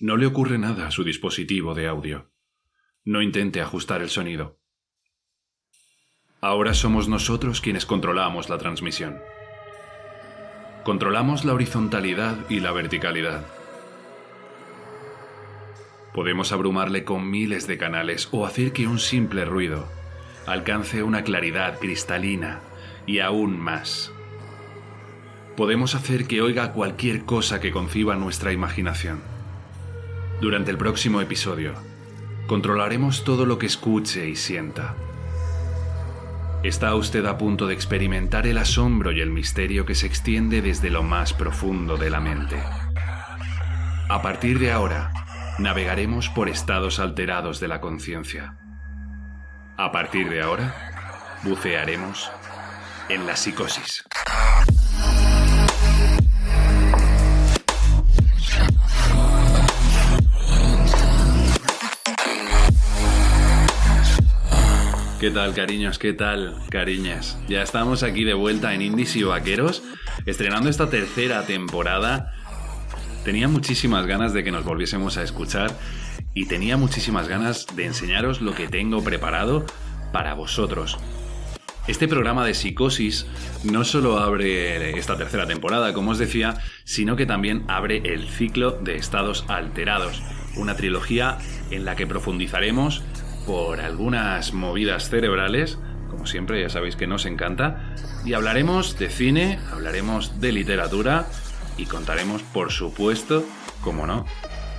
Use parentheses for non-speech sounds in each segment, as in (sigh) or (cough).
No le ocurre nada a su dispositivo de audio. No intente ajustar el sonido. Ahora somos nosotros quienes controlamos la transmisión. Controlamos la horizontalidad y la verticalidad. Podemos abrumarle con miles de canales o hacer que un simple ruido alcance una claridad cristalina y aún más. Podemos hacer que oiga cualquier cosa que conciba nuestra imaginación. Durante el próximo episodio, controlaremos todo lo que escuche y sienta. Está usted a punto de experimentar el asombro y el misterio que se extiende desde lo más profundo de la mente. A partir de ahora, navegaremos por estados alterados de la conciencia. A partir de ahora, bucearemos en la psicosis. ¿Qué tal, cariños? ¿Qué tal, cariñas? Ya estamos aquí de vuelta en Indies y Vaqueros, estrenando esta tercera temporada. Tenía muchísimas ganas de que nos volviésemos a escuchar y tenía muchísimas ganas de enseñaros lo que tengo preparado para vosotros. Este programa de psicosis no solo abre esta tercera temporada, como os decía, sino que también abre el ciclo de estados alterados, una trilogía en la que profundizaremos por algunas movidas cerebrales, como siempre ya sabéis que nos encanta, y hablaremos de cine, hablaremos de literatura y contaremos, por supuesto, como no,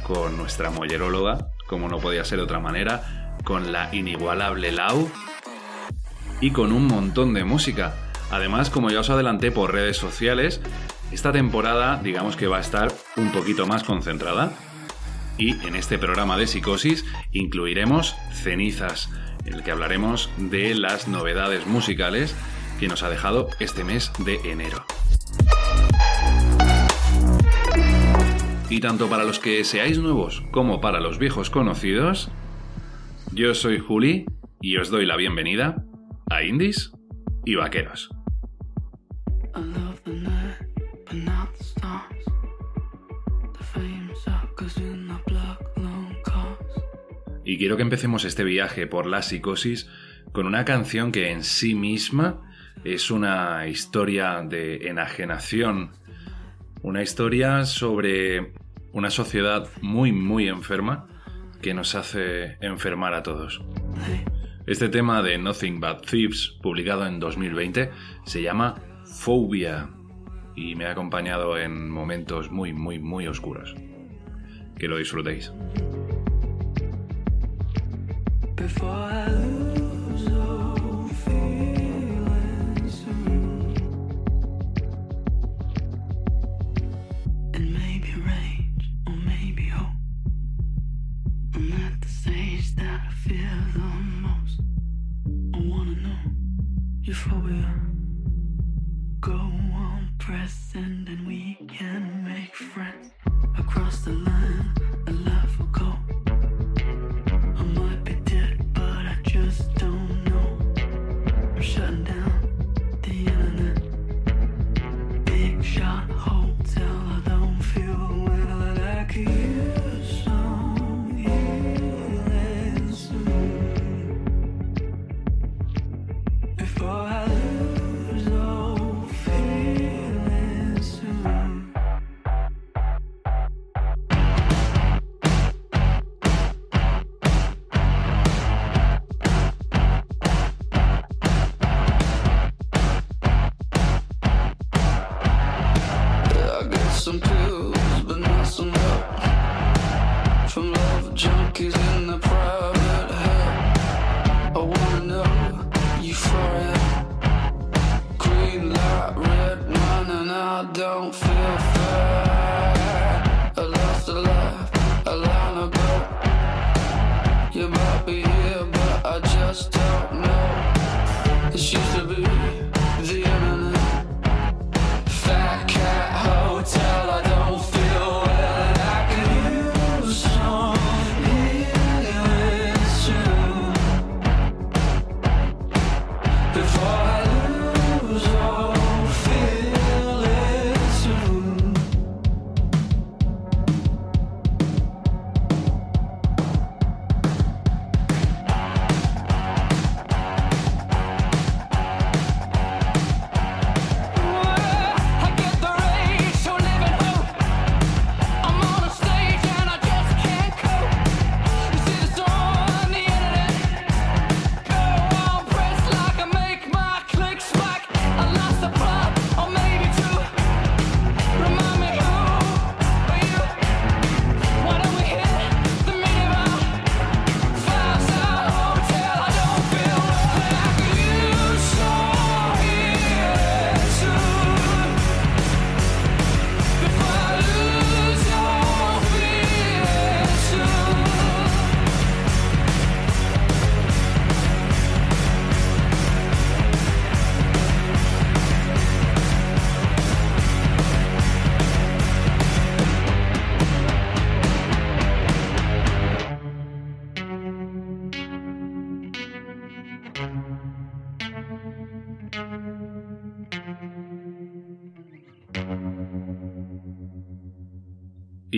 con nuestra molleróloga, como no podía ser de otra manera, con la inigualable Lau y con un montón de música. Además, como ya os adelanté por redes sociales, esta temporada digamos que va a estar un poquito más concentrada y en este programa de psicosis incluiremos cenizas, en el que hablaremos de las novedades musicales que nos ha dejado este mes de enero. Y tanto para los que seáis nuevos como para los viejos conocidos, yo soy Juli y os doy la bienvenida a Indies y Vaqueros. Y quiero que empecemos este viaje por la psicosis con una canción que en sí misma es una historia de enajenación, una historia sobre una sociedad muy, muy enferma que nos hace enfermar a todos. Este tema de Nothing But Thieves, publicado en 2020, se llama Phobia y me ha acompañado en momentos muy, muy, muy oscuros. Que lo disfrutéis. Go on, press, and then we can make friends across the line.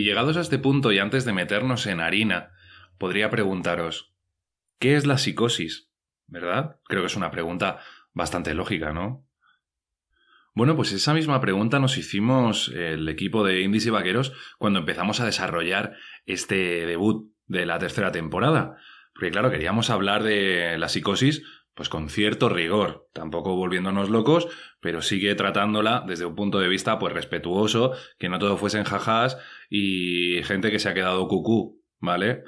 Llegados a este punto y antes de meternos en harina, podría preguntaros, ¿qué es la psicosis? ¿Verdad? Creo que es una pregunta bastante lógica, ¿no? Bueno, pues esa misma pregunta nos hicimos el equipo de Indies y Vaqueros cuando empezamos a desarrollar este debut de la tercera temporada. Porque claro, queríamos hablar de la psicosis pues con cierto rigor, tampoco volviéndonos locos, pero sigue tratándola desde un punto de vista pues respetuoso, que no todo fuesen jajás y gente que se ha quedado cucú, ¿vale?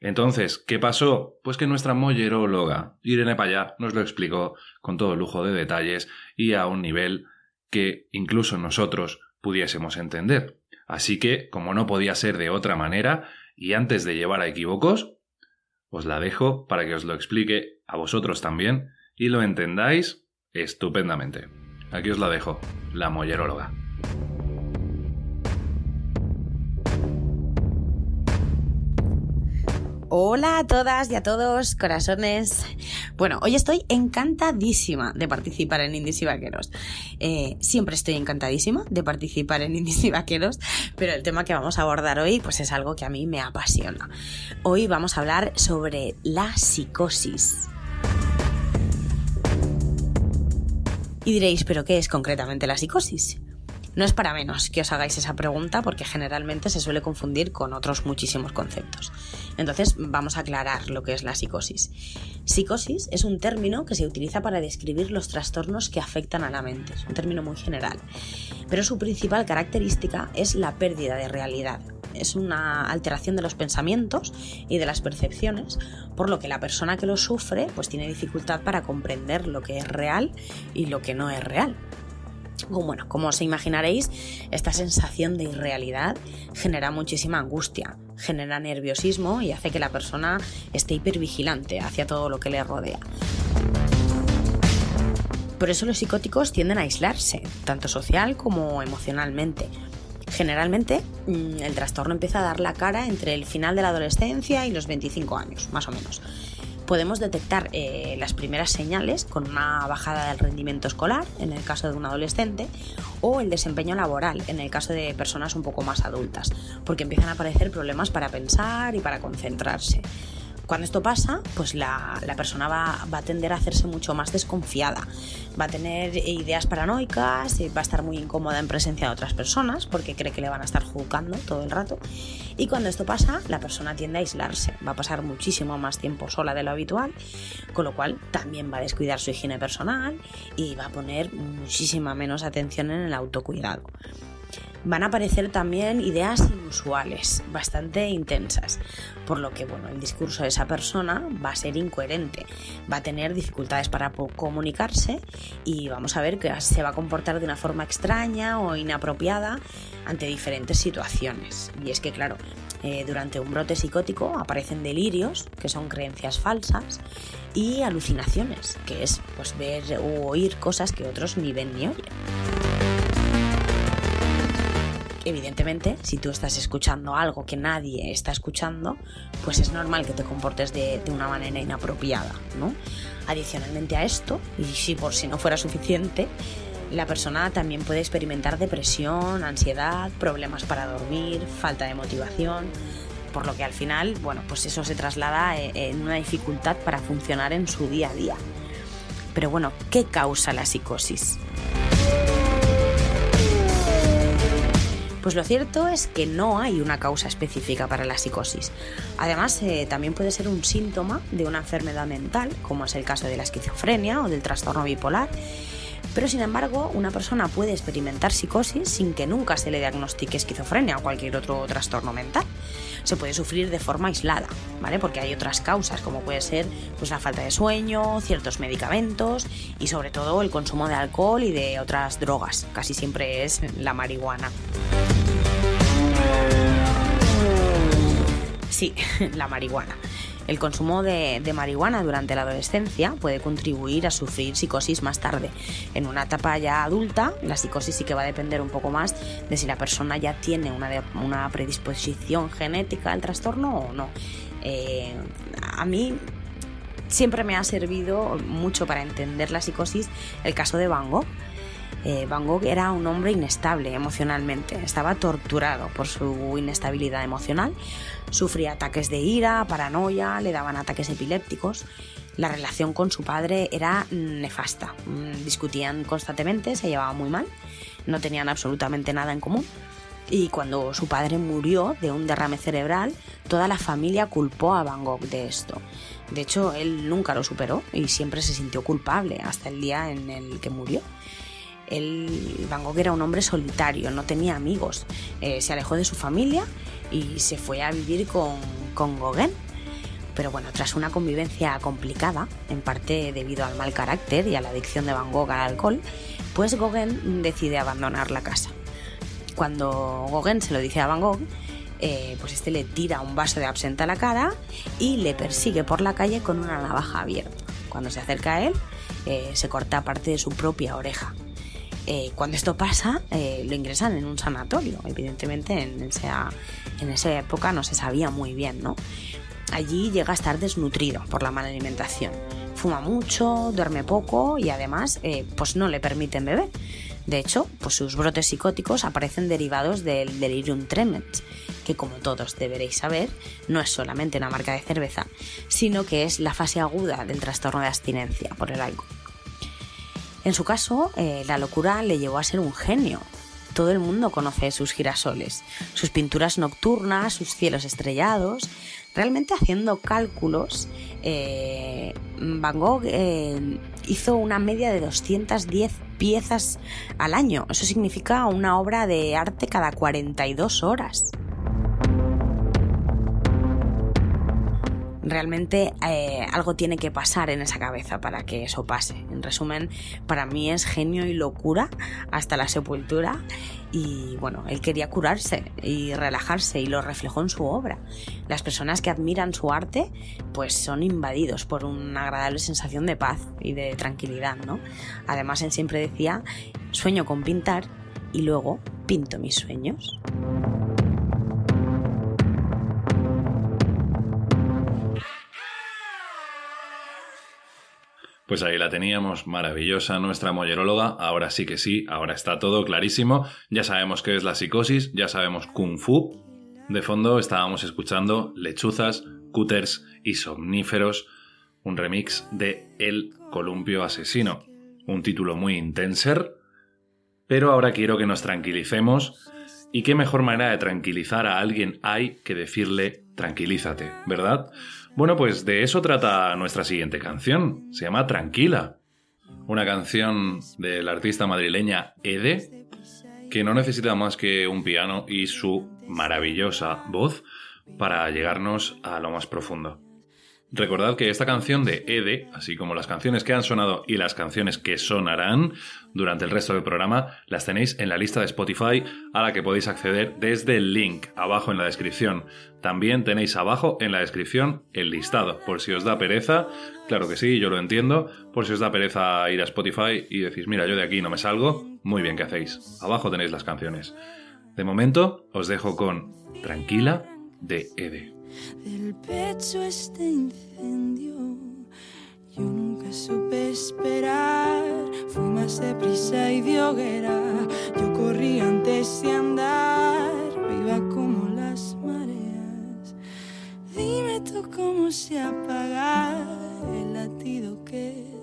Entonces, ¿qué pasó? Pues que nuestra molleróloga, Irene Payá, nos lo explicó con todo lujo de detalles y a un nivel que incluso nosotros pudiésemos entender. Así que, como no podía ser de otra manera, y antes de llevar a equívocos, os la dejo para que os lo explique a vosotros también y lo entendáis estupendamente. Aquí os la dejo, la molleróloga. Hola a todas y a todos, corazones. Bueno, hoy estoy encantadísima de participar en Indies y Vaqueros. Eh, siempre estoy encantadísima de participar en Indies y Vaqueros, pero el tema que vamos a abordar hoy pues es algo que a mí me apasiona. Hoy vamos a hablar sobre la psicosis. Y diréis, ¿pero qué es concretamente la psicosis? No es para menos que os hagáis esa pregunta porque generalmente se suele confundir con otros muchísimos conceptos. Entonces vamos a aclarar lo que es la psicosis. Psicosis es un término que se utiliza para describir los trastornos que afectan a la mente, es un término muy general, pero su principal característica es la pérdida de realidad. Es una alteración de los pensamientos y de las percepciones, por lo que la persona que lo sufre pues tiene dificultad para comprender lo que es real y lo que no es real. Bueno, como os imaginaréis, esta sensación de irrealidad genera muchísima angustia, genera nerviosismo y hace que la persona esté hipervigilante hacia todo lo que le rodea. Por eso los psicóticos tienden a aislarse, tanto social como emocionalmente. Generalmente, mm, el trastorno empieza a dar la cara entre el final de la adolescencia y los 25 años, más o menos podemos detectar eh, las primeras señales con una bajada del rendimiento escolar, en el caso de un adolescente, o el desempeño laboral, en el caso de personas un poco más adultas, porque empiezan a aparecer problemas para pensar y para concentrarse. Cuando esto pasa, pues la, persona va, a tender a hacerse mucho más desconfiada, va a tener ideas paranoicas, va a estar muy incómoda en presencia de otras personas porque cree que le van a estar juzgando todo el rato. Y cuando esto pasa, la persona tiende a aislarse, va a pasar muchísimo más tiempo sola de lo habitual, con lo cual también va a descuidar su higiene personal y va a poner muchísima menos atención en el autocuidado van a aparecer también ideas inusuales, bastante intensas, por lo que bueno, el discurso de esa persona va a ser incoherente, va a tener dificultades para comunicarse y vamos a ver que se va a comportar de una forma extraña o inapropiada ante diferentes situaciones. Y es que claro, eh, durante un brote psicótico aparecen delirios, que son creencias falsas, y alucinaciones, que es pues ver o oír cosas que otros ni ven ni oyen. Evidentemente, si tú estás escuchando algo que nadie está escuchando, pues es normal que te comportes de, una manera inapropiada, ¿no? Adicionalmente a esto, y si por si no fuera suficiente, la persona también puede experimentar depresión, ansiedad, problemas para dormir, falta de motivación, por lo que al final, bueno, pues eso se traslada eh, en una dificultad para funcionar en su día a día. Pero bueno, ¿qué causa la psicosis? Pues lo cierto es que no hay una causa específica para la psicosis. Además, eh, también puede ser un síntoma de una enfermedad mental, como es el caso de la esquizofrenia o del trastorno bipolar. Pero sin embargo, una persona puede experimentar psicosis sin que nunca se le diagnostique esquizofrenia o cualquier otro trastorno mental. Se puede sufrir de forma aislada, ¿vale? Porque hay otras causas, como puede ser pues, la falta de sueño, ciertos medicamentos y sobre todo el consumo de alcohol y de otras drogas. Casi siempre es la marihuana. Sí, (laughs) la marihuana. El consumo de, marihuana durante la adolescencia puede contribuir a sufrir psicosis más tarde. En una etapa ya adulta, la psicosis sí que va a depender un poco más de si la persona ya tiene una, predisposición genética al trastorno o no. Eh, a mí siempre me ha servido mucho para entender la psicosis el caso de Van Gogh Eh, Van Gogh era un hombre inestable emocionalmente, estaba torturado por su inestabilidad emocional, sufría ataques de ira, paranoia, le daban ataques epilépticos. La relación con su padre era nefasta, mm, discutían constantemente, se llevaban muy mal, no tenían absolutamente nada en común y cuando su padre murió de un derrame cerebral, toda la familia culpó a Van Gogh de esto. De hecho, él nunca lo superó y siempre se sintió culpable hasta el día en el que murió. Él, Van Gogh era un hombre solitario, no tenía amigos, eh, se alejó de su familia y se fue a vivir con, con Gauguin. Pero bueno, tras una convivencia complicada, en parte debido al mal carácter y a la adicción de Van Gogh al alcohol, pues Gauguin decide abandonar la casa. Cuando Gauguin se lo dice a Van Gogh, eh, pues este le tira un vaso de absenta a la cara y le persigue por la calle con una navaja abierta. Cuando se acerca a él, eh, se corta parte de su propia oreja. Eh, cuando esto pasa, lo ingresan en un sanatorio. Evidentemente, en esa, en esa época no se sabía muy bien, ¿no? Allí llega a estar desnutrido por la mala alimentación. Fuma mucho, duerme poco y además, pues no le permiten beber. De hecho, pues sus brotes psicóticos aparecen derivados del delirium tremens, que como todos deberéis saber, no es solamente una marca de cerveza, sino que es la fase aguda del trastorno de abstinencia por el alcohol. En su caso, eh, la locura le llevó a ser un genio. Todo el mundo conoce sus girasoles, sus pinturas nocturnas, sus cielos estrellados. Realmente haciendo cálculos, eh, Van Gogh eh, hizo una media de 210 piezas al año. Eso significa una obra de arte cada 42 horas. Realmente eh, algo tiene que pasar en esa cabeza para que eso pase. En resumen, para mí es genio y locura hasta la sepultura y bueno, él quería curarse y relajarse y lo reflejó en su obra. Las personas que admiran su arte pues son invadidos por una agradable sensación de paz y de tranquilidad, ¿no? Además él siempre decía, sueño con pintar y luego pinto mis sueños. Pues ahí la teníamos, maravillosa nuestra molleróloga. Ahora sí que sí, ahora está todo clarísimo. Ya sabemos qué es la psicosis, ya sabemos kung fu. De fondo estábamos escuchando lechuzas, cúters y somníferos, un remix de El columpio asesino. Un título muy intenser. Pero ahora quiero que nos tranquilicemos. Y qué mejor manera de tranquilizar a alguien hay que decirle tranquilízate, ¿verdad? Bueno, pues de eso trata nuestra siguiente canción. Se llama Tranquila. Una canción de la artista madrileña Ede, que no necesita más que un piano y su maravillosa voz para llegarnos a lo más profundo. Recordad que esta canción de Ede, así como las canciones que han sonado y las canciones que sonarán durante el resto del programa, las tenéis en la lista de Spotify a la que podéis acceder desde el link abajo en la descripción. También tenéis abajo en la descripción el listado, por si os da pereza, claro que sí, yo lo entiendo, por si os da pereza ir a Spotify y decís, mira, yo de aquí no me salgo, muy bien que hacéis. Abajo tenéis las canciones. De momento, os dejo con Tranquila de Ede del pecho este incendio. Yo nunca supe esperar, fui más deprisa y de hoguera. Yo corrí antes de andar, viva como las mareas. Dime tú cómo se apaga el latido que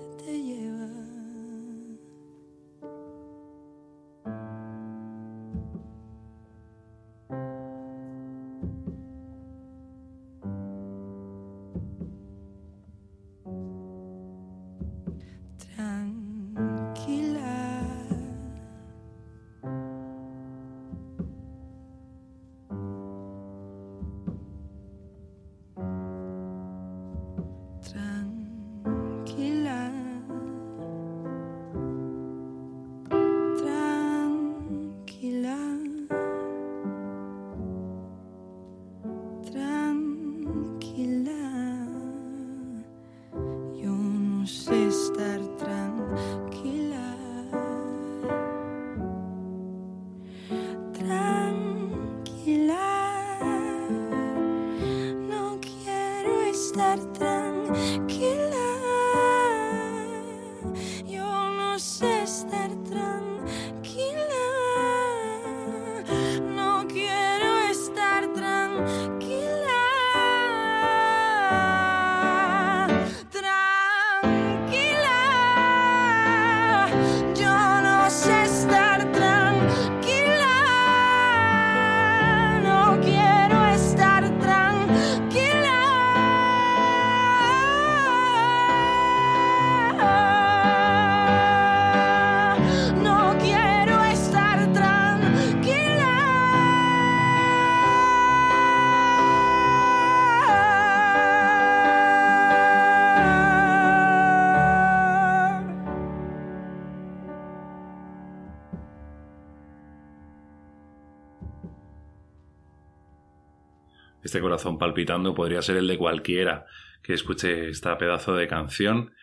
este corazón palpitando podría ser el de cualquiera que escuche esta pedazo de canción.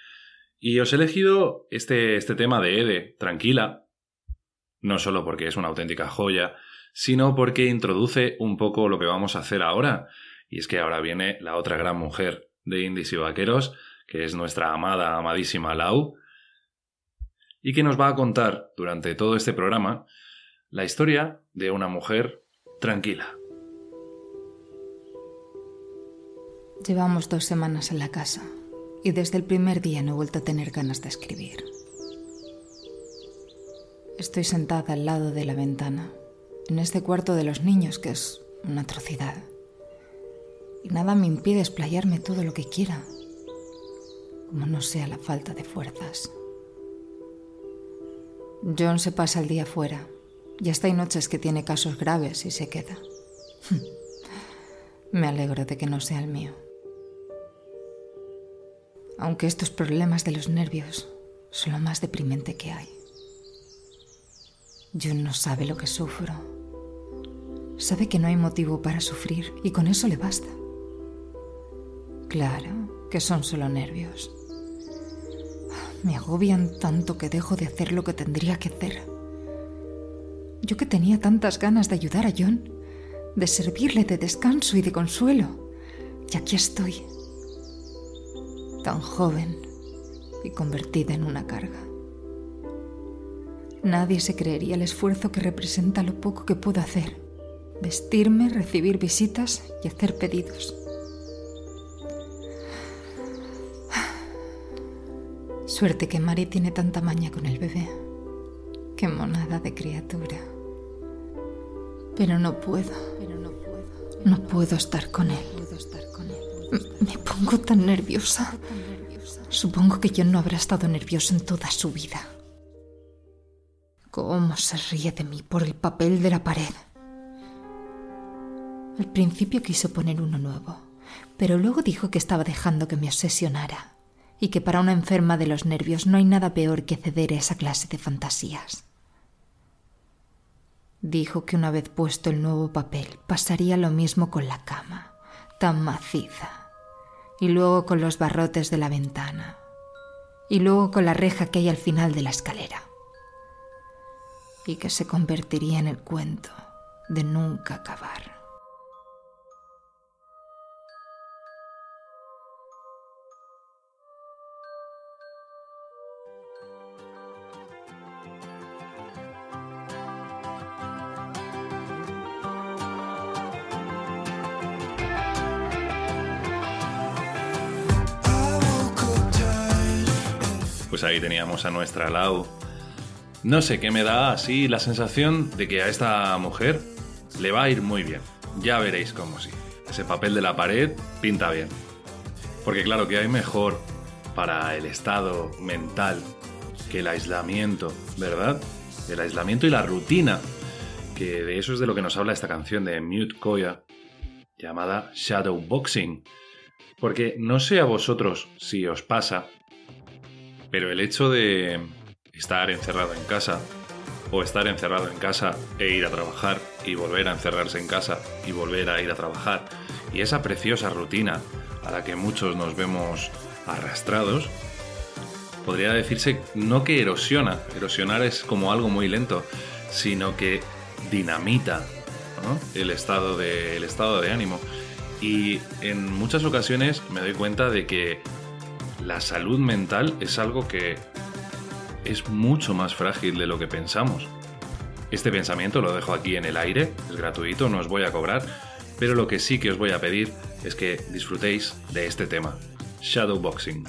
Y os he elegido este, este tema de Ede, Tranquila, no solo porque es una auténtica joya, sino porque introduce un poco lo que vamos a hacer ahora. Y es que ahora viene la otra gran mujer de Indies y Vaqueros, que es nuestra amada, amadísima Lau, y que nos va a contar durante todo este programa la historia de una mujer tranquila. Llevamos dos semanas en la casa y desde el primer día no he vuelto a tener ganas de escribir. Estoy sentada al lado de la ventana, en este cuarto de los niños que es una atrocidad. Y nada me impide explayarme todo lo que quiera, como no sea la falta de fuerzas. John se pasa el día fuera y hasta hay noches que tiene casos graves y se queda. (laughs) Me alegro de que no sea el mío. Aunque estos problemas de los nervios son lo más deprimente que hay. John no sabe lo que sufro. Sabe que no hay motivo para sufrir y con eso le basta. Claro que son solo nervios. Me agobian tanto que dejo de hacer lo que tendría que hacer. Yo que tenía tantas ganas de ayudar a John, de servirle de descanso y de consuelo. Y aquí estoy, tan joven y convertida en una carga. Nadie se creería el esfuerzo que representa lo poco que puedo hacer. Vestirme, recibir visitas y hacer pedidos. Suerte que Mari tiene tanta maña con el bebé. Qué monada de criatura. Pero no puedo. no puedo. estar con él. Me pongo tan nerviosa. Supongo que yo no habrá estado nervioso en toda su vida. Cómo se ríe de mí por el papel de la pared. Al principio quiso poner uno nuevo, pero luego dijo que estaba dejando que me obsesionara y que para una enferma de los nervios no hay nada peor que ceder a esa clase de fantasías. Dijo que una vez puesto el nuevo papel pasaría lo mismo con la cama, tan maciza, y luego con los barrotes de la ventana, y luego con la reja que hay al final de la escalera, y que se convertiría en el cuento de nunca acabar. Pues ahí teníamos a nuestra Lau. No sé qué me da así la sensación de que a esta mujer le va a ir muy bien. Ya veréis cómo sí. Ese papel de la pared pinta bien. Porque claro que hay mejor para el estado mental que el aislamiento, ¿verdad? El aislamiento y la rutina. Que de eso es de lo que nos habla esta canción de Mute Koya llamada Shadowboxing. Porque no sé a vosotros si os pasa pero el hecho de estar encerrado en casa, o estar encerrado en casa e ir a trabajar, y volver a encerrarse en casa y volver a ir a trabajar, y esa preciosa rutina a la que muchos nos vemos arrastrados, podría decirse no que erosiona, erosionar es como algo muy lento, sino que dinamita el, estado de, el estado de ánimo. Y en muchas ocasiones me doy cuenta de que la salud mental es algo que es mucho más frágil de lo que pensamos. Este pensamiento lo dejo aquí en el aire, es gratuito, no os voy a cobrar, pero lo que sí que os voy a pedir es que disfrutéis de este tema, Shadowboxing.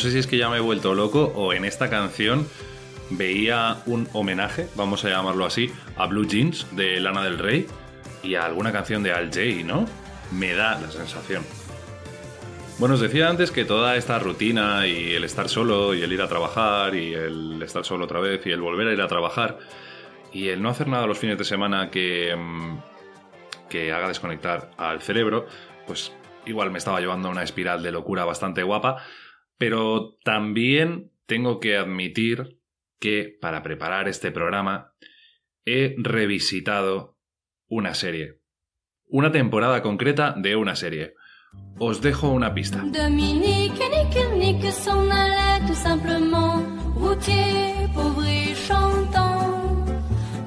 Sé si es que ya me he vuelto loco o en esta canción veía un homenaje, vamos a llamarlo así, a Blue Jeans de Lana del Rey y a alguna canción de Al Jay, ¿no? Me da la sensación. Bueno, os decía antes que toda esta rutina y el estar solo y el ir a trabajar y el estar solo otra vez y el volver a ir a trabajar y el no hacer nada los fines de semana que, mm, que haga desconectar al cerebro, pues igual me estaba llevando a una espiral de locura bastante guapa, pero también tengo que admitir que para preparar este programa he revisitado una serie. Una temporada concreta de una serie. Os dejo una pista. Dominique, Nick, Nick s'en allait tout simplement, routier, pauvre chantant.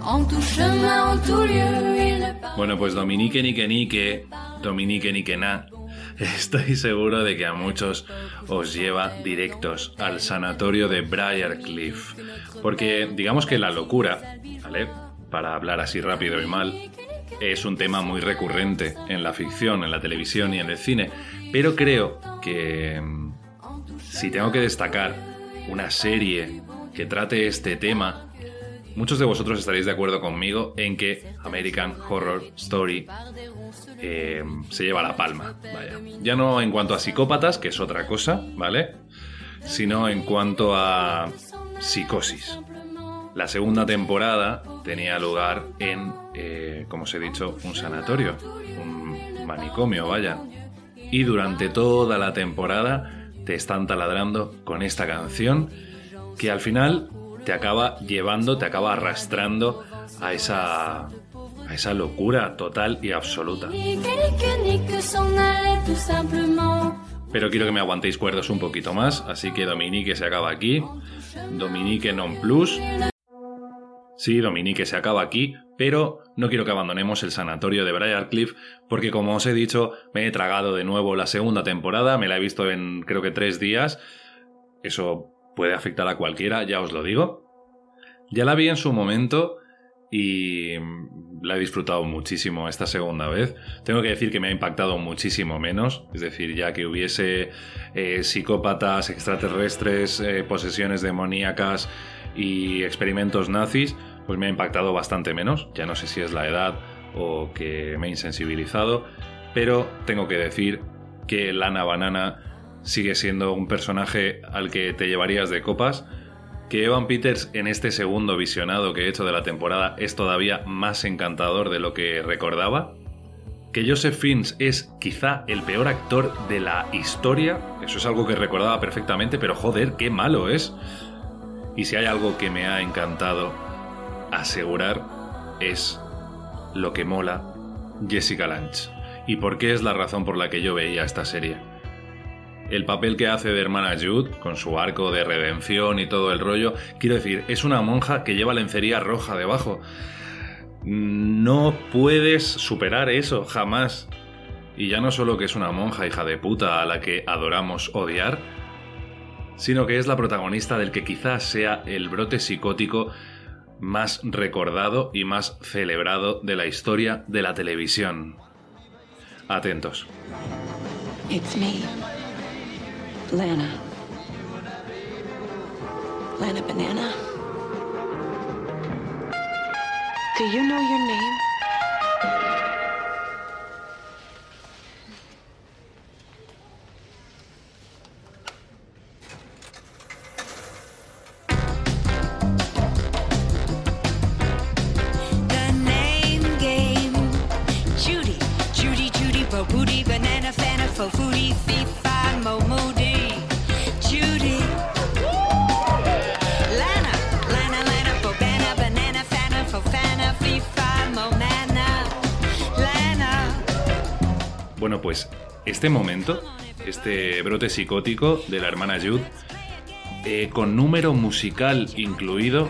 En tout chemin, en tout lieu, il Bueno, pues Dominique Nique Nique, Dominique Nique Na, (laughs) estoy seguro de que a muchos os lleva directos al sanatorio de Briarcliff. Porque digamos que la locura, ¿vale? Para hablar así rápido y mal, es un tema muy recurrente en la ficción, en la televisión y en el cine. Pero creo que mm, si tengo que destacar una serie que trate este tema, muchos de vosotros estaréis de acuerdo conmigo en que American Horror Story eh, se lleva la palma. Vaya. Ya no en cuanto a psicópatas, que es otra cosa, ¿vale? Sino en cuanto a psicosis. La segunda temporada tenía lugar en, eh, como os he dicho, un sanatorio, un manicomio, vaya. Y durante toda la temporada te están taladrando con esta canción que al final te acaba llevando, te acaba arrastrando a esa, a esa locura total y absoluta. Pero quiero que me aguantéis cuerdos un poquito más, así que Dominique se acaba aquí. Dominique non plus. Sí, Dominique se acaba aquí, pero no quiero que abandonemos el sanatorio de Briarcliff, porque como os he dicho, me he tragado de nuevo la segunda temporada, me la he visto en creo que tres días. Eso puede afectar a cualquiera, ya os lo digo. Ya la vi en su momento y la he disfrutado muchísimo esta segunda vez. Tengo que decir que me ha impactado muchísimo menos, es decir, ya que hubiese eh, psicópatas, extraterrestres, eh, posesiones demoníacas y experimentos nazis, pues me ha impactado bastante menos. Ya no sé si es la edad o que me he insensibilizado, pero tengo que decir que Lana Banana sigue siendo un personaje al que te llevarías de copas que Evan Peters en este segundo visionado que he hecho de la temporada es todavía más encantador de lo que recordaba, que Joseph Fiennes es quizá el peor actor de la historia, eso es algo que recordaba perfectamente, pero joder, qué malo es. Y si hay algo que me ha encantado asegurar es lo que mola Jessica Lange. ¿Y por qué es la razón por la que yo veía esta serie? El papel que hace de hermana Jude, con su arco de redención y todo el rollo, quiero decir, es una monja que lleva lencería roja debajo. No puedes superar eso, jamás. Y ya no solo que es una monja hija de puta a la que adoramos odiar, sino que es la protagonista del que quizás sea el brote psicótico más recordado y más celebrado de la historia de la televisión. Atentos. Lana. Lana Banana. Do you know your name? Bueno, pues este momento, este brote psicótico de la hermana Jude, eh, con número musical incluido,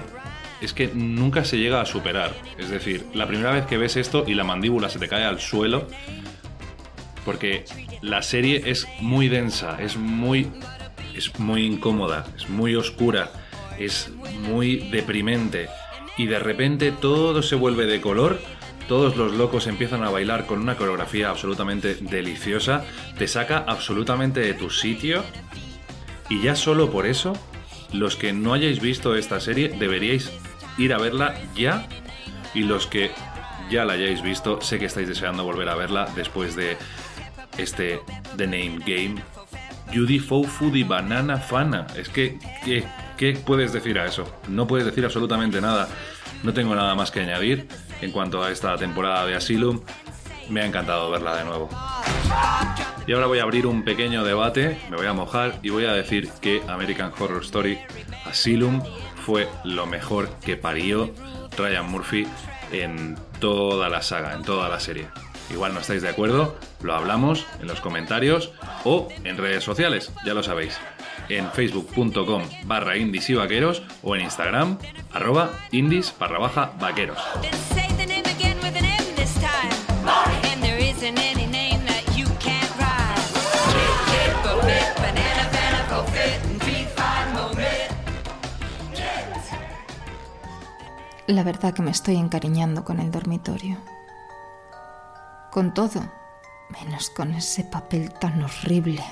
es que nunca se llega a superar. Es decir, la primera vez que ves esto y la mandíbula se te cae al suelo, porque la serie es muy densa, es muy, es muy incómoda, es muy oscura, es muy deprimente, y de repente todo se vuelve de color. Todos los locos empiezan a bailar con una coreografía absolutamente deliciosa, te saca absolutamente de tu sitio Y ya solo por eso, los que no hayáis visto esta serie deberíais ir a verla ya. Y los que ya la hayáis visto, sé que estáis deseando volver a verla después de este The Name Game. Judy Food Banana Fana. Es que, ¿qué, ¿qué puedes decir a eso? No puedes decir absolutamente nada. No tengo nada más que añadir en cuanto a esta temporada de Asylum. Me ha encantado verla de nuevo. Y ahora voy a abrir un pequeño debate, me voy a mojar y voy a decir que American Horror Story Asylum fue lo mejor que parió Ryan Murphy en toda la saga, en toda la serie. Igual no estáis de acuerdo, lo hablamos en los comentarios o en redes sociales, ya lo sabéis. En facebook.com barra indies y vaqueros o en Instagram arroba indies barra baja vaqueros. La verdad que me estoy encariñando con el dormitorio. Con todo, menos con ese papel tan horrible.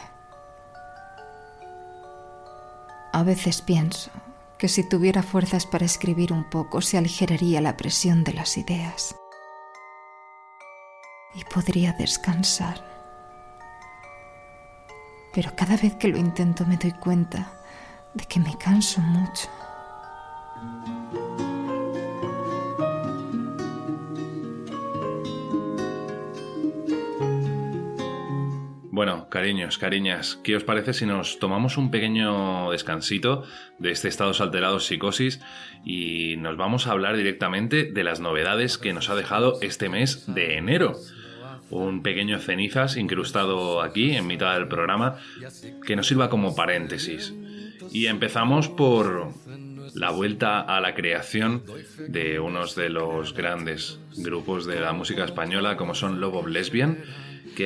A veces pienso que si tuviera fuerzas para escribir un poco se aligeraría la presión de las ideas. Y podría descansar. Pero cada vez que lo intento me doy cuenta de que me canso mucho. Bueno, cariños, cariñas, ¿qué os parece si nos tomamos un pequeño descansito de este estado alterado psicosis y nos vamos a hablar directamente de las novedades que nos ha dejado este mes de enero? Un pequeño cenizas incrustado aquí en mitad del programa que nos sirva como paréntesis. Y empezamos por la vuelta a la creación de unos de los grandes grupos de la música española como son Love of Lesbian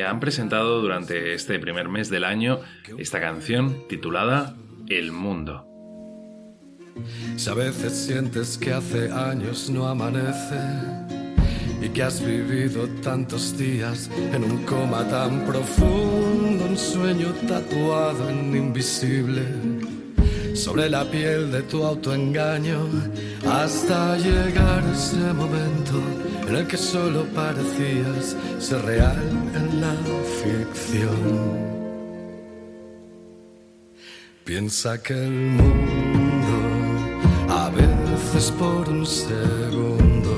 han presentado durante este primer mes del año esta canción titulada El Mundo. Si a veces sientes que hace años no amanece y que has vivido tantos días en un coma tan profundo, un sueño tatuado en invisible sobre la piel de tu autoengaño hasta llegar ese momento en el que solo parecías ser real en la ficción. Piensa que el mundo a veces por un segundo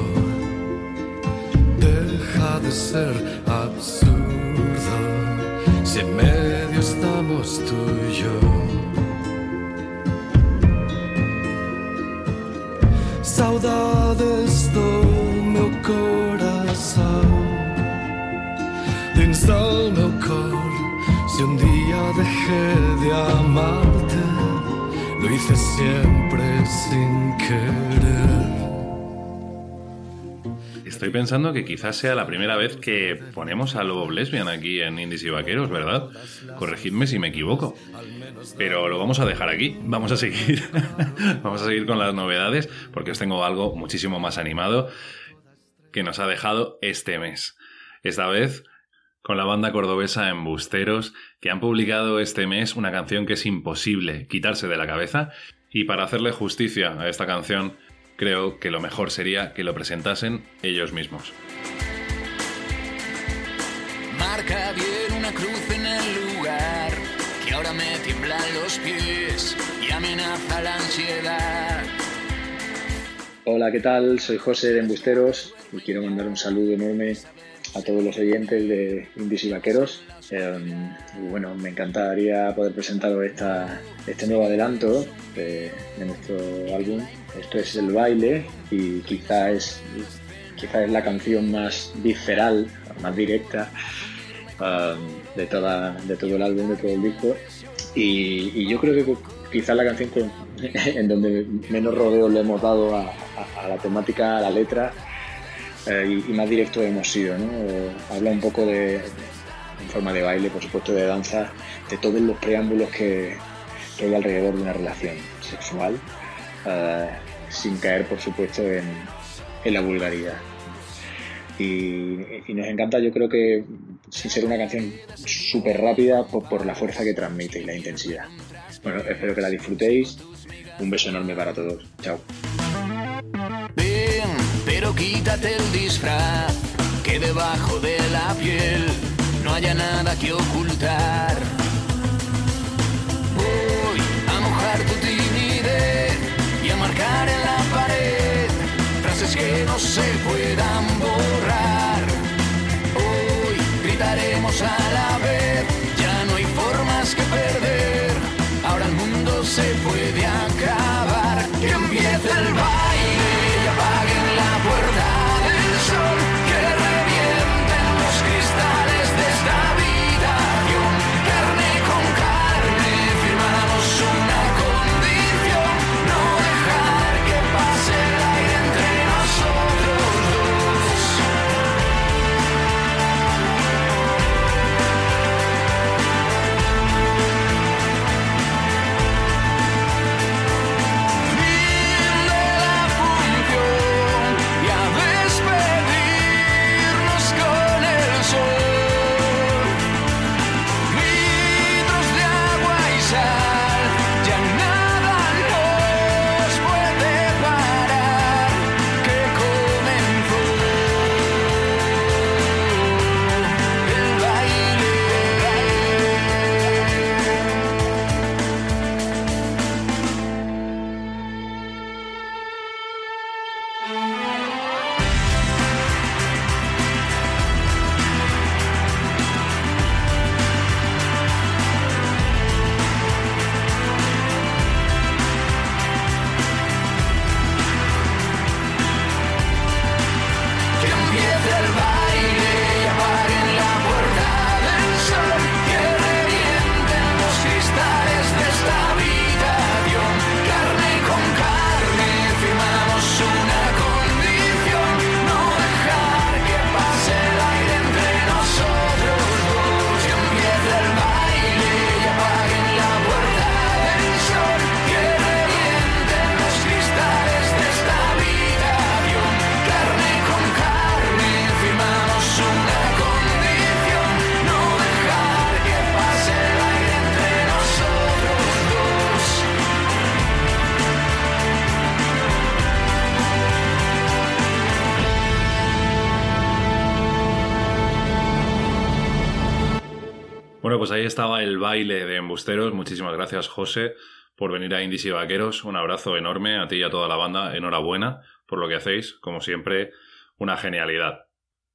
deja de ser absurdo si en medio estamos tú y yo. Saudades Si un día dejé de amarte Lo hice siempre sin querer Estoy pensando que quizás sea la primera vez que ponemos a Lobo Lesbian aquí en Indies y Vaqueros, ¿verdad? Corregidme si me equivoco. Pero lo vamos a dejar aquí. Vamos a seguir. (laughs) vamos a seguir con las novedades porque os tengo algo muchísimo más animado que nos ha dejado este mes. Esta vez con la banda cordobesa Embusteros, que han publicado este mes una canción que es imposible quitarse de la cabeza. Y para hacerle justicia a esta canción, creo que lo mejor sería que lo presentasen ellos mismos. Marca bien una cruz en el lugar que ahora me tiemblan los pies y amenaza la ansiedad. Hola, ¿qué tal? Soy José de Embusteros y quiero mandar un saludo enorme a todos los oyentes de Indies y Vaqueros. Y bueno, me encantaría poder presentaros esta, este nuevo adelanto de, nuestro álbum. Esto es El Baile y quizá es, quizá es la canción más visceral, más directa um, de, toda, de todo el álbum, de todo el disco. Y, yo creo que quizás la canción (laughs) en donde menos rodeos le hemos dado a la temática, a la letra eh, y, y más directo hemos sido. ¿no? Eh, habla un poco de, en forma de baile, por supuesto, de danza, de todos los preámbulos que, que hay alrededor de una relación sexual, eh, sin caer, por supuesto, en, en la vulgaridad. Y, y nos encanta, yo creo que, sin ser una canción súper rápida, por, por la fuerza que transmite y la intensidad. Bueno, espero que la disfrutéis. Un beso enorme para todos. Chao. Quítate el disfraz, que debajo de la piel no haya nada que ocultar. Voy a mojar tu timidez y a marcar en la pared frases que no se puedan borrar. Hoy gritaremos a la vez, ya no hay formas que perder. Ahora el mundo se puede acabar. Que empiece el baile ahí estaba el baile de embusteros. Muchísimas gracias, José, por venir a Indies Vaqueros. Un abrazo enorme a ti y a toda la banda. Enhorabuena por lo que hacéis. Como siempre, una genialidad.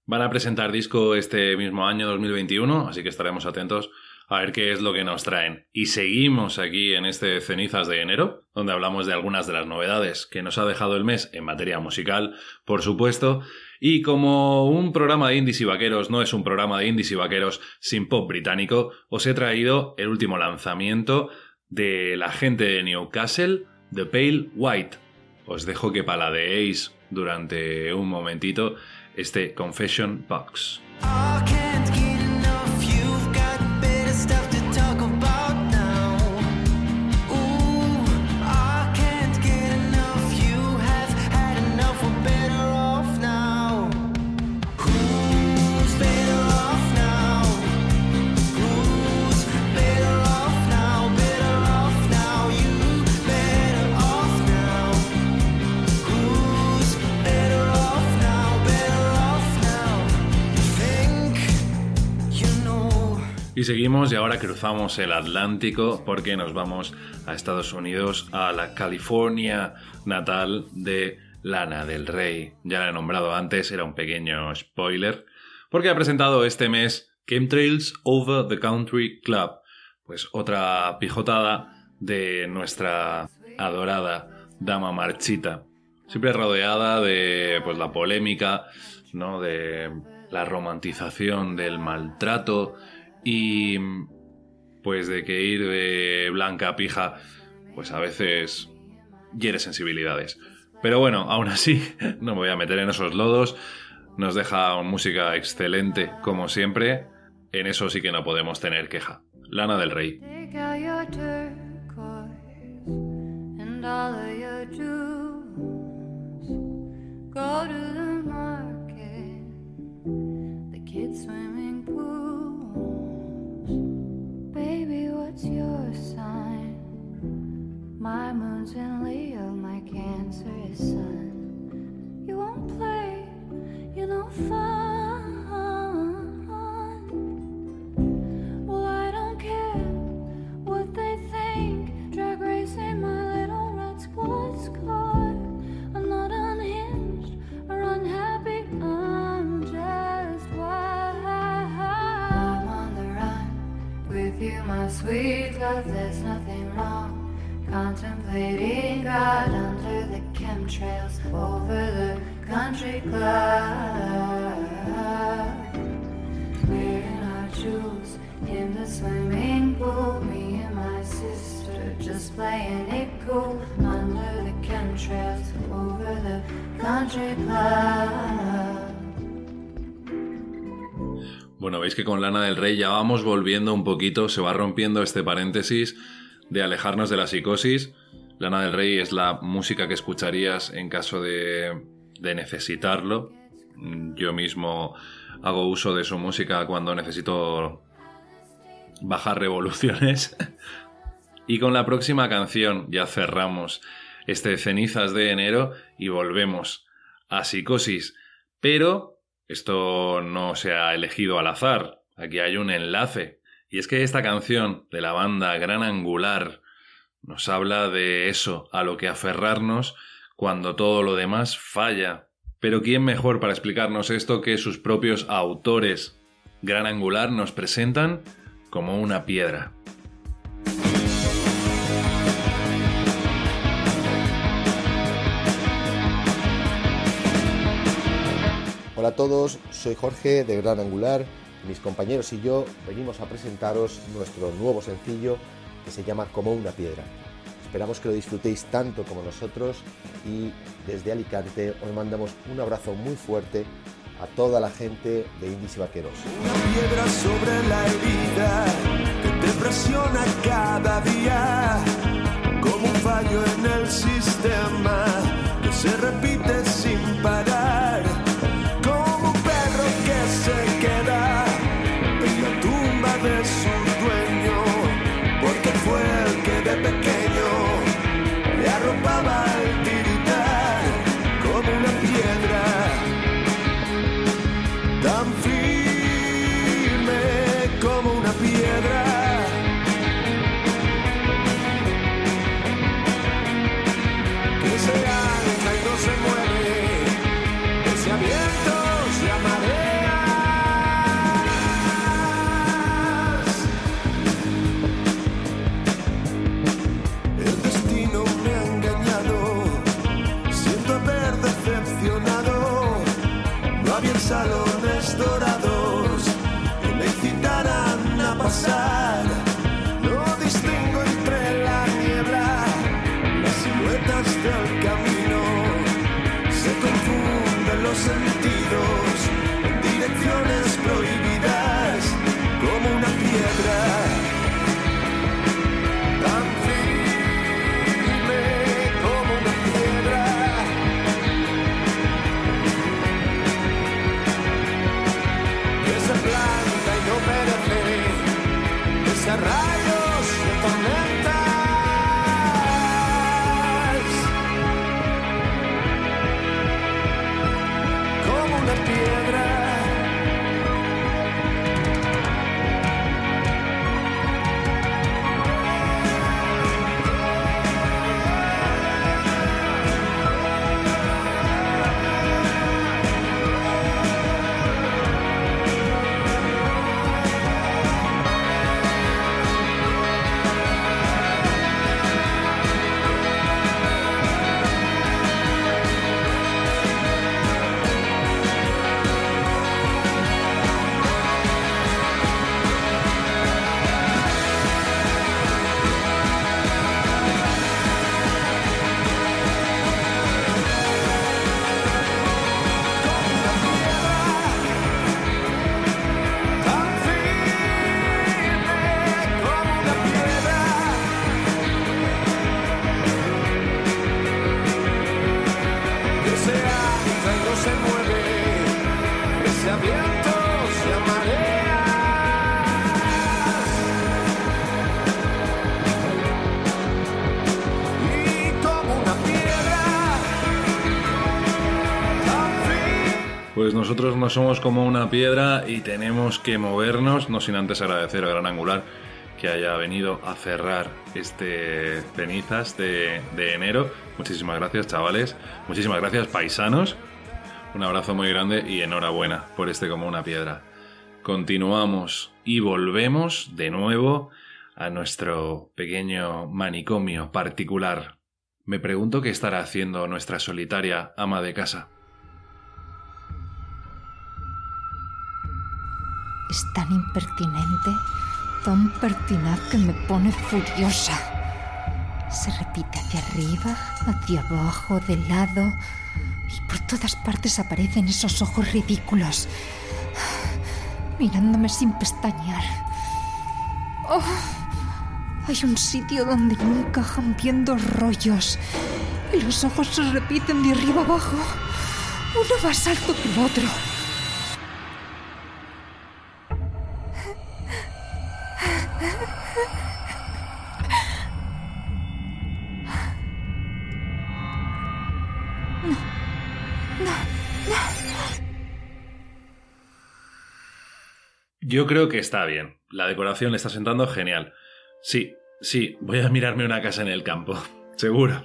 Van a presentar disco este mismo año 2021, así que estaremos atentos a ver qué es lo que nos traen. Y seguimos aquí en este Cenizas de enero, donde hablamos de algunas de las novedades que nos ha dejado el mes en materia musical, por supuesto. Y como un programa de indies y vaqueros no es un programa de indies y vaqueros sin pop británico, os he traído el último lanzamiento de la gente de Newcastle, The Pale White. Os dejo que paladeéis durante un momentito este Confession Box. Y seguimos y ahora cruzamos el Atlántico porque nos vamos a Estados Unidos, a la California natal de Lana del Rey. Ya la he nombrado antes, era un pequeño spoiler, porque ha presentado este mes Chemtrails Over the Country Club, pues otra pijotada de nuestra adorada dama marchita, siempre rodeada de pues la polémica, ¿no? de la romantización del maltrato y pues de que ir de blanca a pija pues a veces hiere sensibilidades. Pero bueno, aún así (laughs) no me voy a meter en esos lodos. Nos deja música excelente como siempre. En eso sí que no podemos tener queja. Lana del Rey. There's nothing veis que con Lana del Rey ya vamos volviendo un poquito, se va rompiendo este paréntesis de alejarnos de la psicosis. Lana del Rey es la música que escucharías en caso de, de necesitarlo. Yo mismo hago uso de su música cuando necesito bajar revoluciones. (laughs) y con la próxima canción ya cerramos este cenizas de enero y volvemos a psicosis. Pero esto no se ha elegido al azar. Aquí hay un enlace. Y es que esta canción de la banda Gran Angular nos habla de eso, a lo que aferrarnos cuando todo lo demás falla. Pero ¿quién mejor para explicarnos esto que sus propios autores? Gran Angular nos presentan como una piedra. Hola a todos, soy Jorge de Gran Angular. Mis compañeros y yo venimos a presentaros nuestro nuevo sencillo que se llama Como una piedra. Esperamos que lo disfrutéis tanto como nosotros y desde Alicante os mandamos un abrazo muy fuerte a toda la gente de Indies y Vaqueros. piedra sobre la herida que te presiona cada día como un fallo en el sistema que se repite sin parar No nosotros no somos como una piedra y tenemos que movernos, no sin antes agradecer a Gran Angular que haya venido a cerrar este cenizas de, de enero. Muchísimas gracias, chavales. Muchísimas gracias, paisanos. Un abrazo muy grande y enhorabuena por este como una piedra. Continuamos y volvemos de nuevo a nuestro pequeño manicomio particular. Me pregunto qué estará haciendo nuestra solitaria ama de casa. Es tan impertinente, tan pertinaz que me pone furiosa. Se repite hacia arriba, hacia abajo, de lado. Y por todas partes aparecen esos ojos ridículos, mirándome sin pestañear. Oh, hay un sitio donde no encajan bien dos rollos. Y los ojos se repiten de arriba abajo. Uno más alto que el otro. Yo creo que está bien. La decoración le está sentando genial. Sí, sí, voy a mirarme una casa en el campo. (laughs) Seguro.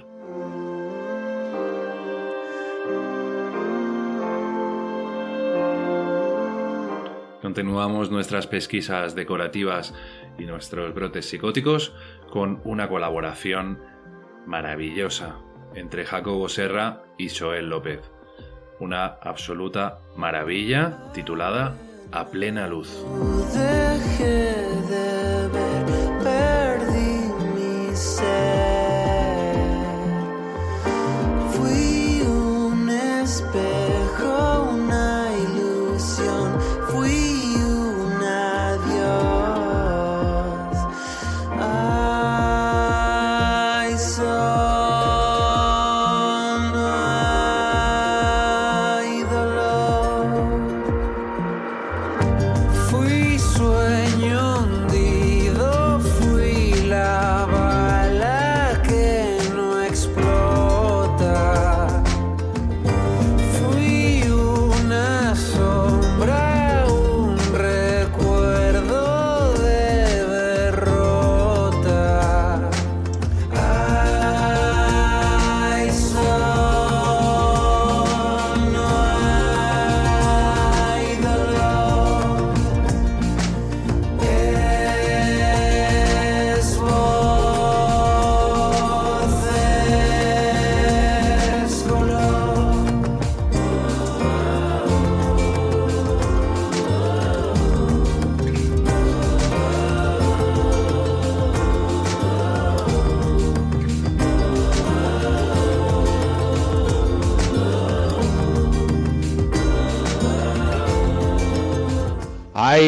Continuamos nuestras pesquisas decorativas y nuestros brotes psicóticos con una colaboración maravillosa entre Jacobo Serra y Joel López. Una absoluta maravilla titulada A plena luz.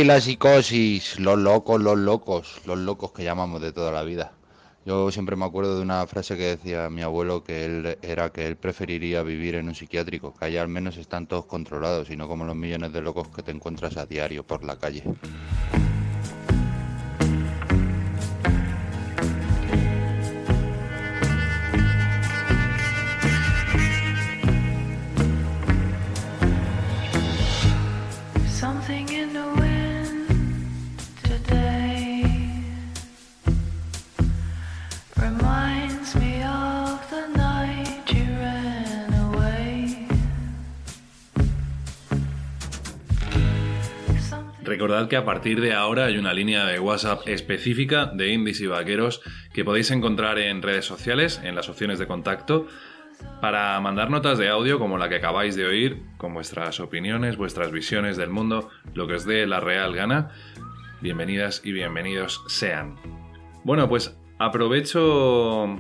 ¡Ay, la psicosis! Los locos, los locos, los locos que llamamos de toda la vida. Yo siempre me acuerdo de una frase que decía mi abuelo que él era que él preferiría vivir en un psiquiátrico, que allá al menos están todos controlados y no como los millones de locos que te encuentras a diario por la calle. Que a partir de ahora hay una línea de WhatsApp específica de indies y vaqueros que podéis encontrar en redes sociales, en las opciones de contacto, para mandar notas de audio como la que acabáis de oír, con vuestras opiniones, vuestras visiones del mundo, lo que os dé la real gana. Bienvenidas y bienvenidos sean. Bueno, pues aprovecho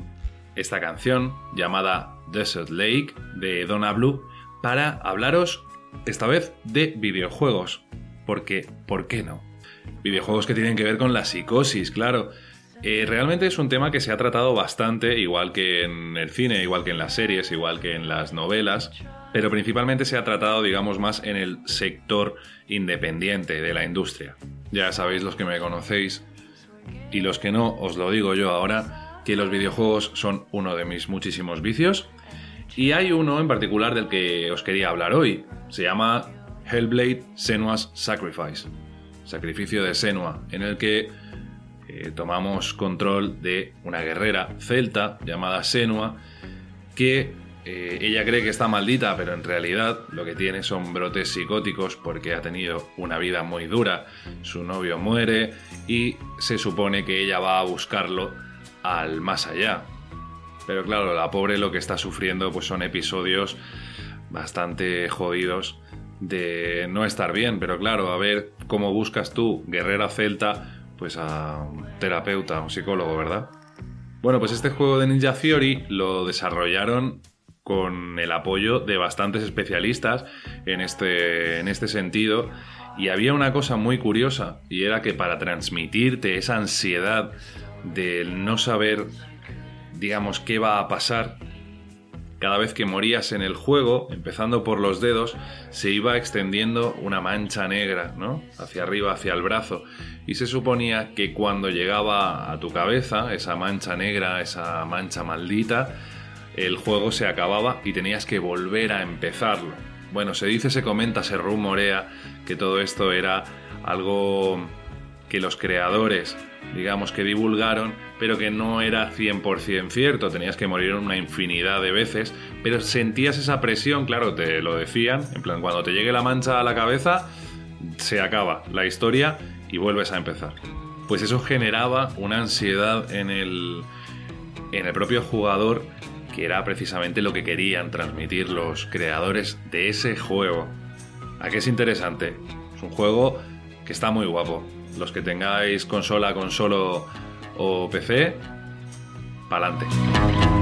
esta canción llamada Desert Lake de Donna Blue para hablaros esta vez de videojuegos. Porque, ¿por qué no? Videojuegos que tienen que ver con la psicosis, claro. Eh, realmente es un tema que se ha tratado bastante, igual que en el cine, igual que en las series, igual que en las novelas, pero principalmente se ha tratado, digamos, más en el sector independiente de la industria. Ya sabéis los que me conocéis y los que no, os lo digo yo ahora, que los videojuegos son uno de mis muchísimos vicios. Y hay uno en particular del que os quería hablar hoy. Se llama Hellblade Senua's Sacrifice, sacrificio de Senua, en el que eh, tomamos control de una guerrera celta llamada Senua, que eh, ella cree que está maldita, pero en realidad lo que tiene son brotes psicóticos porque ha tenido una vida muy dura, su novio muere y se supone que ella va a buscarlo al más allá. Pero claro, la pobre lo que está sufriendo pues son episodios bastante jodidos de no estar bien, pero claro, a ver cómo buscas tú, guerrera celta, pues a un terapeuta, a un psicólogo, ¿verdad? Bueno, pues este juego de Ninja Theory lo desarrollaron con el apoyo de bastantes especialistas en este, en este sentido. Y había una cosa muy curiosa, y era que para transmitirte esa ansiedad del no saber, digamos, qué va a pasar, cada vez que morías en el juego, empezando por los dedos, se iba extendiendo una mancha negra, ¿no? Hacia arriba, hacia el brazo. Y se suponía que cuando llegaba a tu cabeza, esa mancha negra, esa mancha maldita, el juego se acababa y tenías que volver a empezarlo. Bueno, se dice, se comenta, se rumorea que todo esto era algo que los creadores, digamos, que divulgaron, pero que no era 100% cierto, tenías que morir una infinidad de veces, pero sentías esa presión, claro, te lo decían, en plan, cuando te llegue la mancha a la cabeza, se acaba la historia y vuelves a empezar. Pues eso generaba una ansiedad en el, en el propio jugador que era precisamente lo que querían transmitir los creadores de ese juego. ¿A qué es interesante? Es un juego que está muy guapo. Los que tengáis consola, consolo o PC, pa'lante. Tengo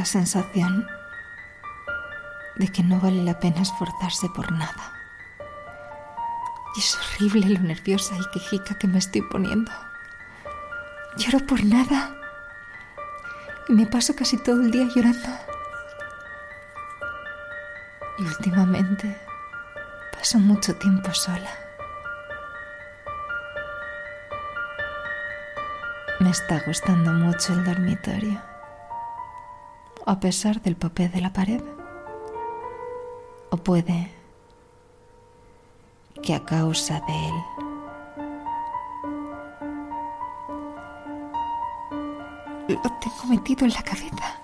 la sensación de que no vale la pena esforzarse por nada. Y es horrible lo nerviosa y quejica que me estoy poniendo. Lloro por nada. Y me paso casi todo el día llorando. Y últimamente paso mucho tiempo sola. Me está gustando mucho el dormitorio a pesar del papel de la pared. O puede que a causa de él. Lo tengo metido en la cabeza.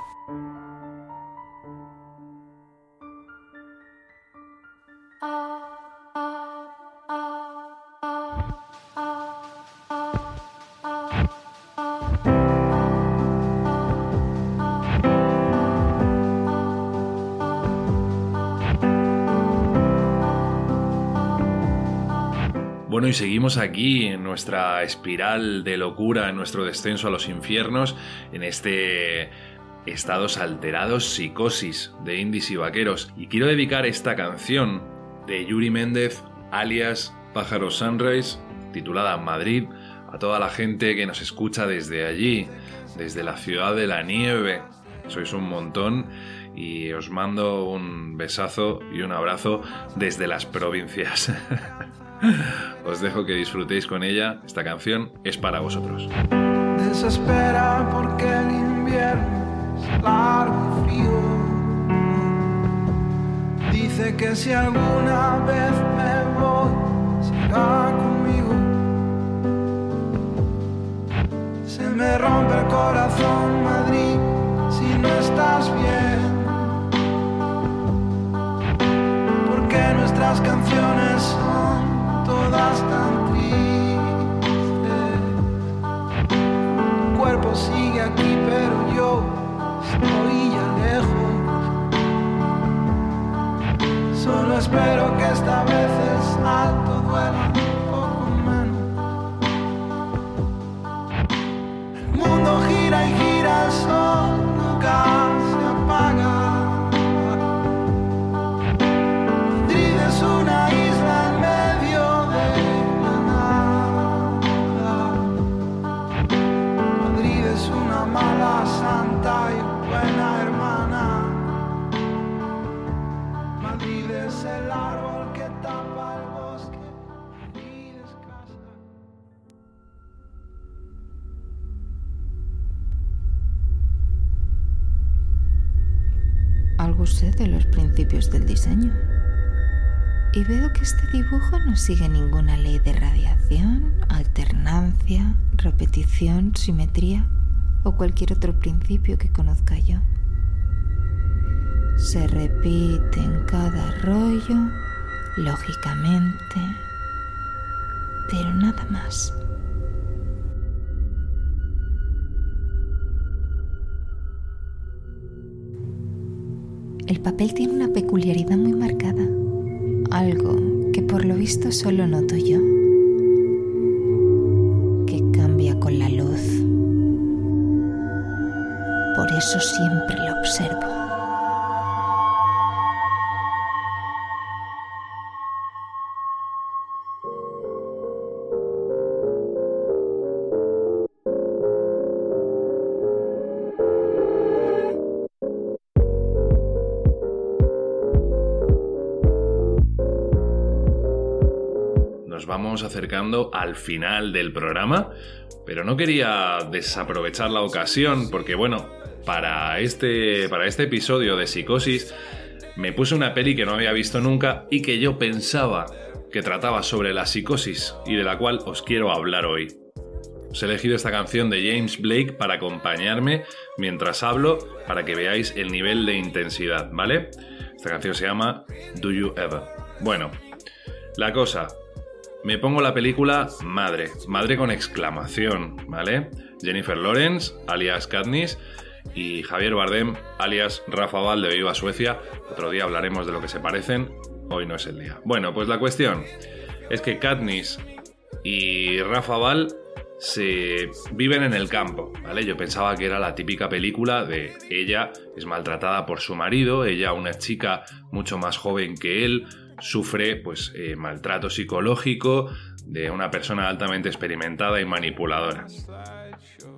Y seguimos aquí en nuestra espiral de locura, en nuestro descenso a los infiernos, en este estados alterados psicosis de indies y vaqueros. Y quiero dedicar esta canción de Yuri Méndez, alias Pájaro Sunrise, titulada Madrid, a toda la gente que nos escucha desde allí, desde la ciudad de la nieve. Sois un montón y os mando un besazo y un abrazo desde las provincias. (laughs) Os dejo que disfrutéis con ella. Esta canción es para vosotros. Desespera porque el invierno es largo y frío. Dice que si alguna vez me voy, será conmigo. Se me rompe el corazón, Madrid, si no estás bien. Porque nuestras canciones son todas tan tristes. Mi cuerpo sigue aquí, pero yo estoy ya lejos. Solo espero que esta vez es alto duela un poco menos. El mundo gira y gira, el sol nunca el árbol que tapa el bosque. Algo sé de los principios del diseño. Y veo que este dibujo no sigue ninguna ley de radiación, alternancia, repetición, simetría o cualquier otro principio que conozca yo. Se repite en cada rollo, lógicamente, pero nada más. El papel tiene una peculiaridad muy marcada, algo que por lo visto solo noto yo, que cambia con la luz. Por eso siempre lo observo. Acercando al final del programa, pero no quería desaprovechar la ocasión porque, bueno, para este, para este episodio de Psicosis me puse una peli que no había visto nunca y que yo pensaba que trataba sobre la psicosis y de la cual os quiero hablar hoy. Os he elegido esta canción de James Blake para acompañarme mientras hablo para que veáis el nivel de intensidad, ¿vale? Esta canción se llama Do You Ever. Bueno, la cosa, me pongo la película Madre, Madre con exclamación, ¿vale? Jennifer Lawrence, alias Katniss, y Javier Bardem, alias Rafa Val de Viva Suecia. Otro día hablaremos de lo que se parecen, hoy no es el día. Bueno, pues la cuestión es que Katniss y Rafa Val se viven en el campo, ¿vale? Yo pensaba que era la típica película de ella es maltratada por su marido, ella una chica mucho más joven que él, sufre pues eh, maltrato psicológico de una persona altamente experimentada y manipuladora.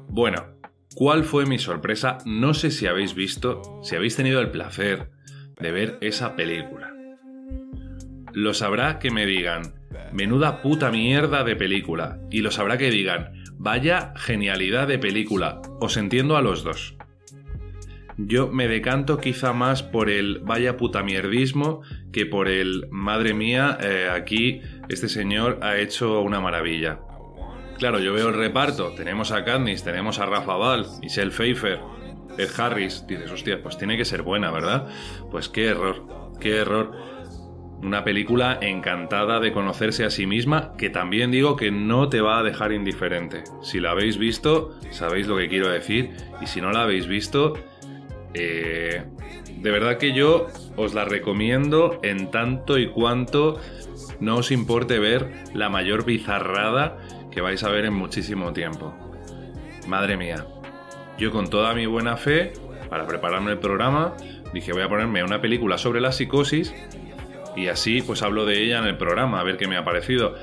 Bueno, ¿cuál fue mi sorpresa? No sé si habéis visto, si habéis tenido el placer de ver esa película. Lo sabrá que me digan, menuda puta mierda de película, y lo sabrá que digan, vaya genialidad de película, os entiendo a los dos. Yo me decanto quizá más por el vaya puta mierdismo que por el madre mía, eh, aquí este señor ha hecho una maravilla. Claro, yo veo el reparto, tenemos a Katniss, tenemos a Rafa Val, Michelle Pfeiffer, Ed Harris, dices, hostia, pues tiene que ser buena, ¿verdad? Pues qué error, qué error. Una película encantada de conocerse a sí misma, que también digo que no te va a dejar indiferente. Si la habéis visto, sabéis lo que quiero decir, y si no la habéis visto, eh, de verdad que yo os la recomiendo en tanto y cuanto no os importe ver la mayor bizarrada que vais a ver en muchísimo tiempo. Madre mía, yo con toda mi buena fe, para prepararme el programa, dije voy a ponerme una película sobre la psicosis y así pues hablo de ella en el programa, a ver qué me ha parecido.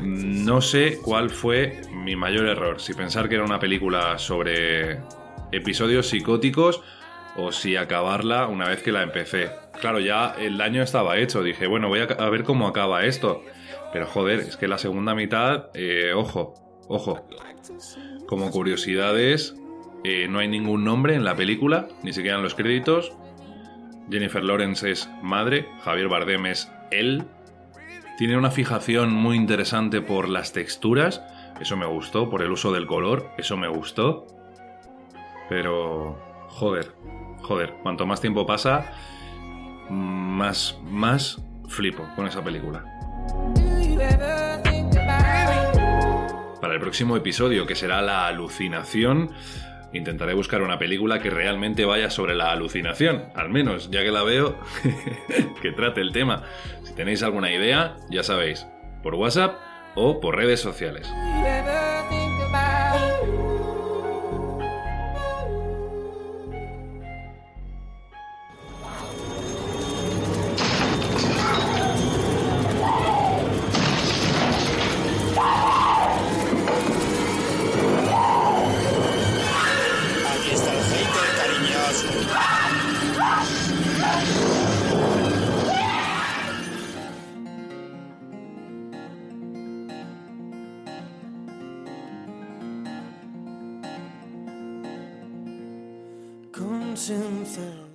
No sé cuál fue mi mayor error, si pensar que era una película sobre episodios psicóticos o si acabarla una vez que la empecé. Claro, ya el daño estaba hecho, dije, bueno, voy a, ver cómo acaba esto. Pero joder, es que la segunda mitad, eh, ojo, ojo. Como curiosidades, eh, no hay ningún nombre en la película, ni siquiera en los créditos. Jennifer Lawrence es madre, Javier Bardem es él. Tiene una fijación muy interesante por las texturas, eso me gustó, por el uso del color, eso me gustó. Pero, joder, joder, cuanto más tiempo pasa, más, más flipo con esa película. Para el próximo episodio, que será la alucinación, intentaré buscar una película que realmente vaya sobre la alucinación, al menos, ya que la veo, (laughs) que trate el tema. Si tenéis alguna idea, ya sabéis, por WhatsApp o por redes sociales.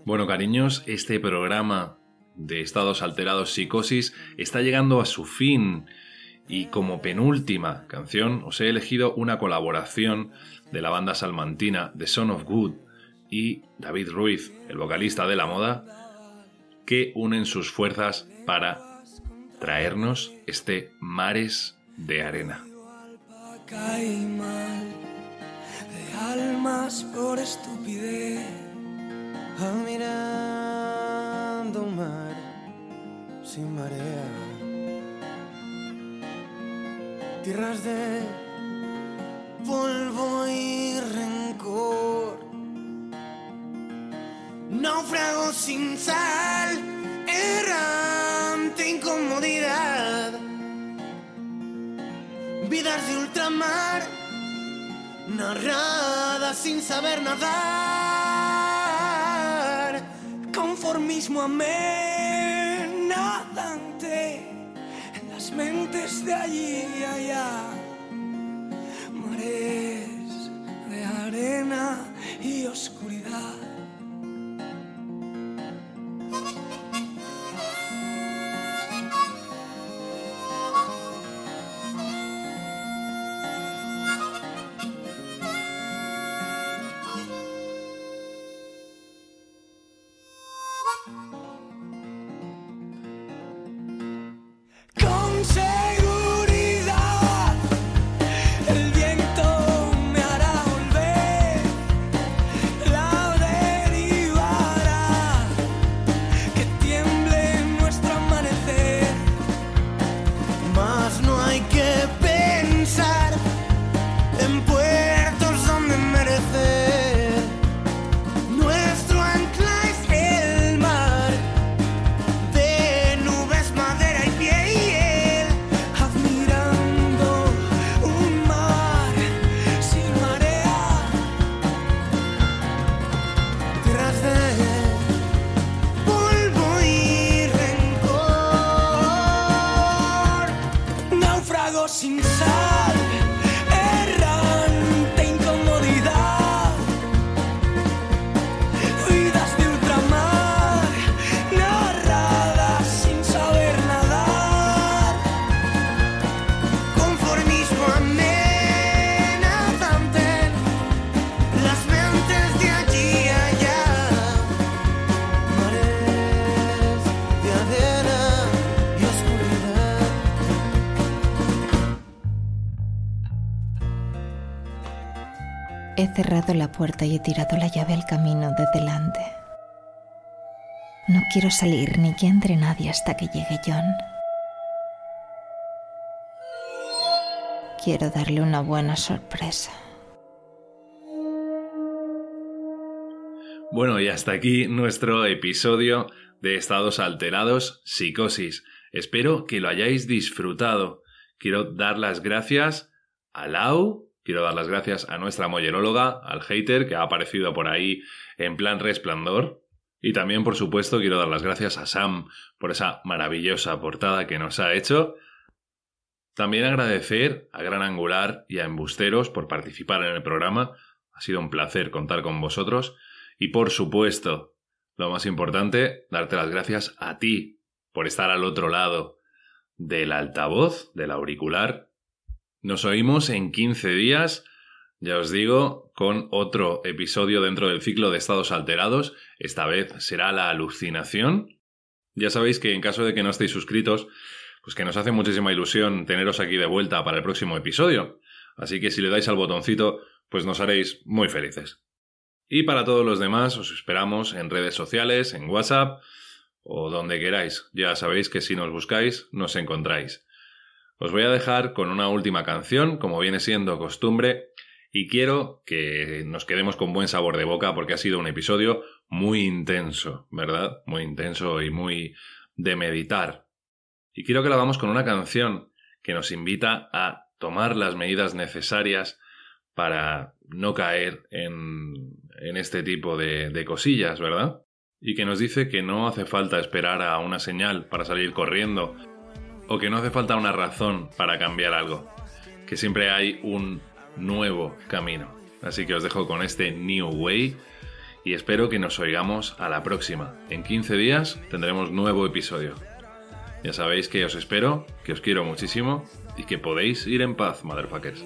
Bueno, cariños, este programa de estados alterados psicosis está llegando a su fin y como penúltima canción os he elegido una colaboración de la banda salmantina The Son of Good y David Ruiz, el vocalista de la moda, que unen sus fuerzas para traernos este Mares de Arena. Admirando un mar sin marea. Tierras de polvo y rencor. Náufrago sin sal errante incomodidad. Vidas de ultramar, narradas sin saber nadar. Conformismo amenazante en las mentes de allí y allá. Mares de arena y oscuridad. Cerrado la puerta y he tirado la llave al camino de delante. No quiero salir ni que entre nadie hasta que llegue John. Quiero darle una buena sorpresa. Bueno, y hasta aquí nuestro episodio de Estados Alterados Psicosis. Espero que lo hayáis disfrutado. Quiero dar las gracias a Lau, quiero dar las gracias a nuestra molleróloga, al hater que ha aparecido por ahí en plan resplandor. Y también, por supuesto, quiero dar las gracias a Sam por esa maravillosa portada que nos ha hecho. También agradecer a Gran Angular y a Embusteros por participar en el programa. Ha sido un placer contar con vosotros. Y por supuesto, lo más importante, darte las gracias a ti por estar al otro lado del altavoz, del auricular. Nos oímos en 15 días, ya os digo, con otro episodio dentro del ciclo de estados alterados. Esta vez será la alucinación. Ya sabéis que en caso de que no estéis suscritos, pues que nos hace muchísima ilusión teneros aquí de vuelta para el próximo episodio. Así que si le dais al botoncito, pues nos haréis muy felices. Y para todos los demás, os esperamos en redes sociales, en WhatsApp o donde queráis. Ya sabéis que si nos buscáis, nos encontráis. Os voy a dejar con una última canción, como viene siendo costumbre, y quiero que nos quedemos con buen sabor de boca porque ha sido un episodio muy intenso, ¿verdad? Muy intenso y muy de meditar. Y quiero que lo hagamos con una canción que nos invita a tomar las medidas necesarias para no caer en, en este tipo de, de cosillas, ¿verdad? Y que nos dice que no hace falta esperar a una señal para salir corriendo, o que no hace falta una razón para cambiar algo, que siempre hay un nuevo camino. Así que os dejo con este New Way y espero que nos oigamos a la próxima. En 15 días tendremos nuevo episodio. Ya sabéis que os espero, que os quiero muchísimo y que podéis ir en paz, motherfuckers.